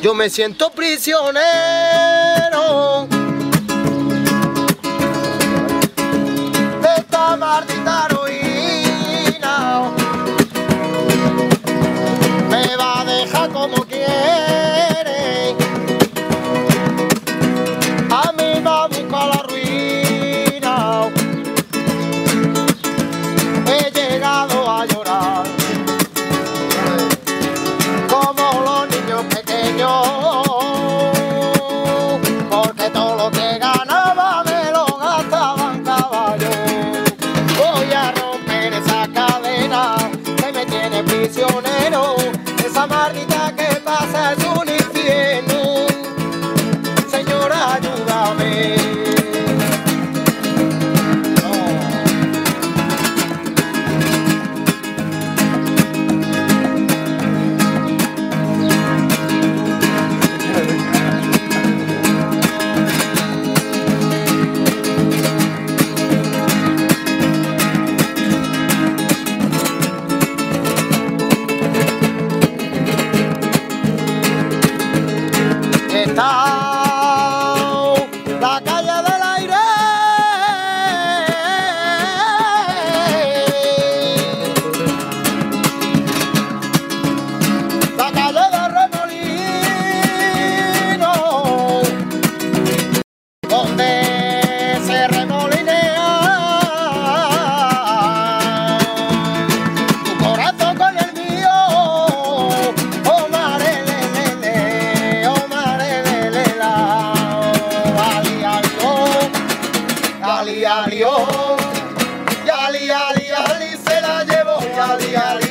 Yo me siento prisionero. De esta maldita heroína. Ali se la llevó.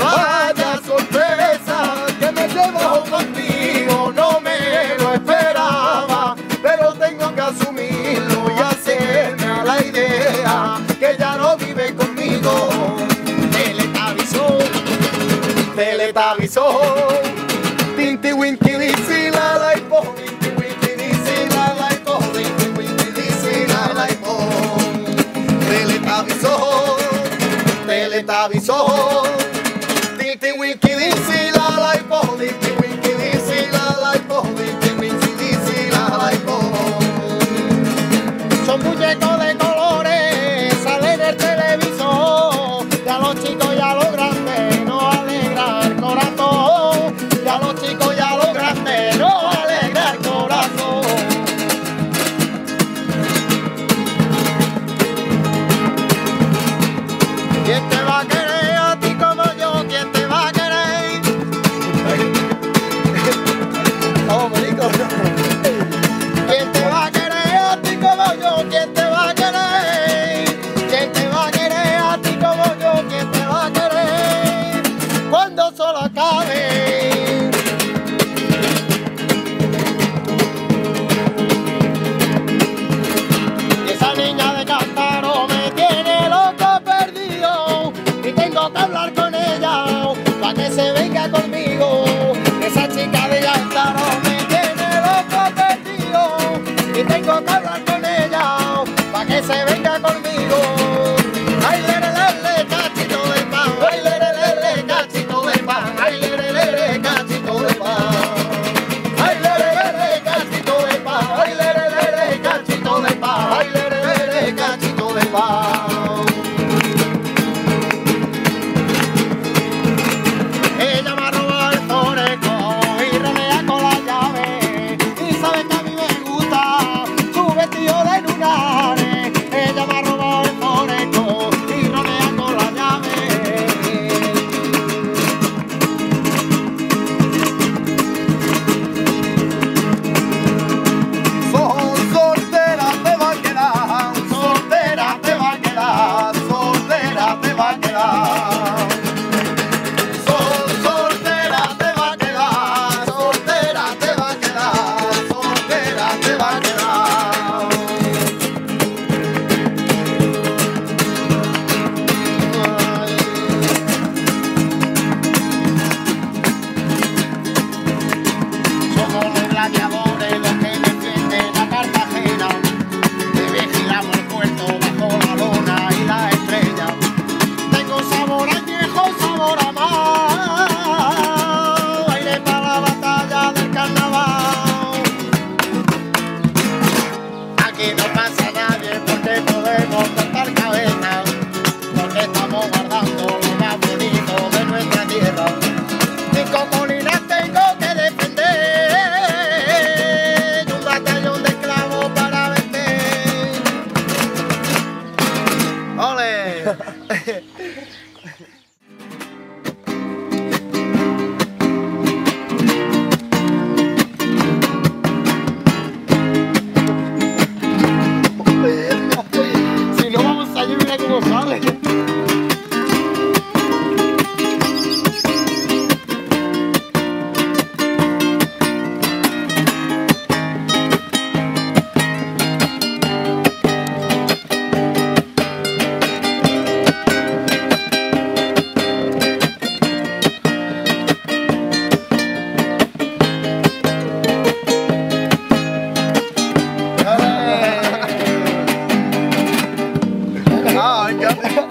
Vaya sorpresa que me llevo contigo, no me lo esperaba, pero tengo que asumirlo y hacerme a la idea que ya no vive conmigo. Teletabizó, teletabizó. with a whistle. gusto hablar con ella, pa' que se venga. Yeah. Yeah.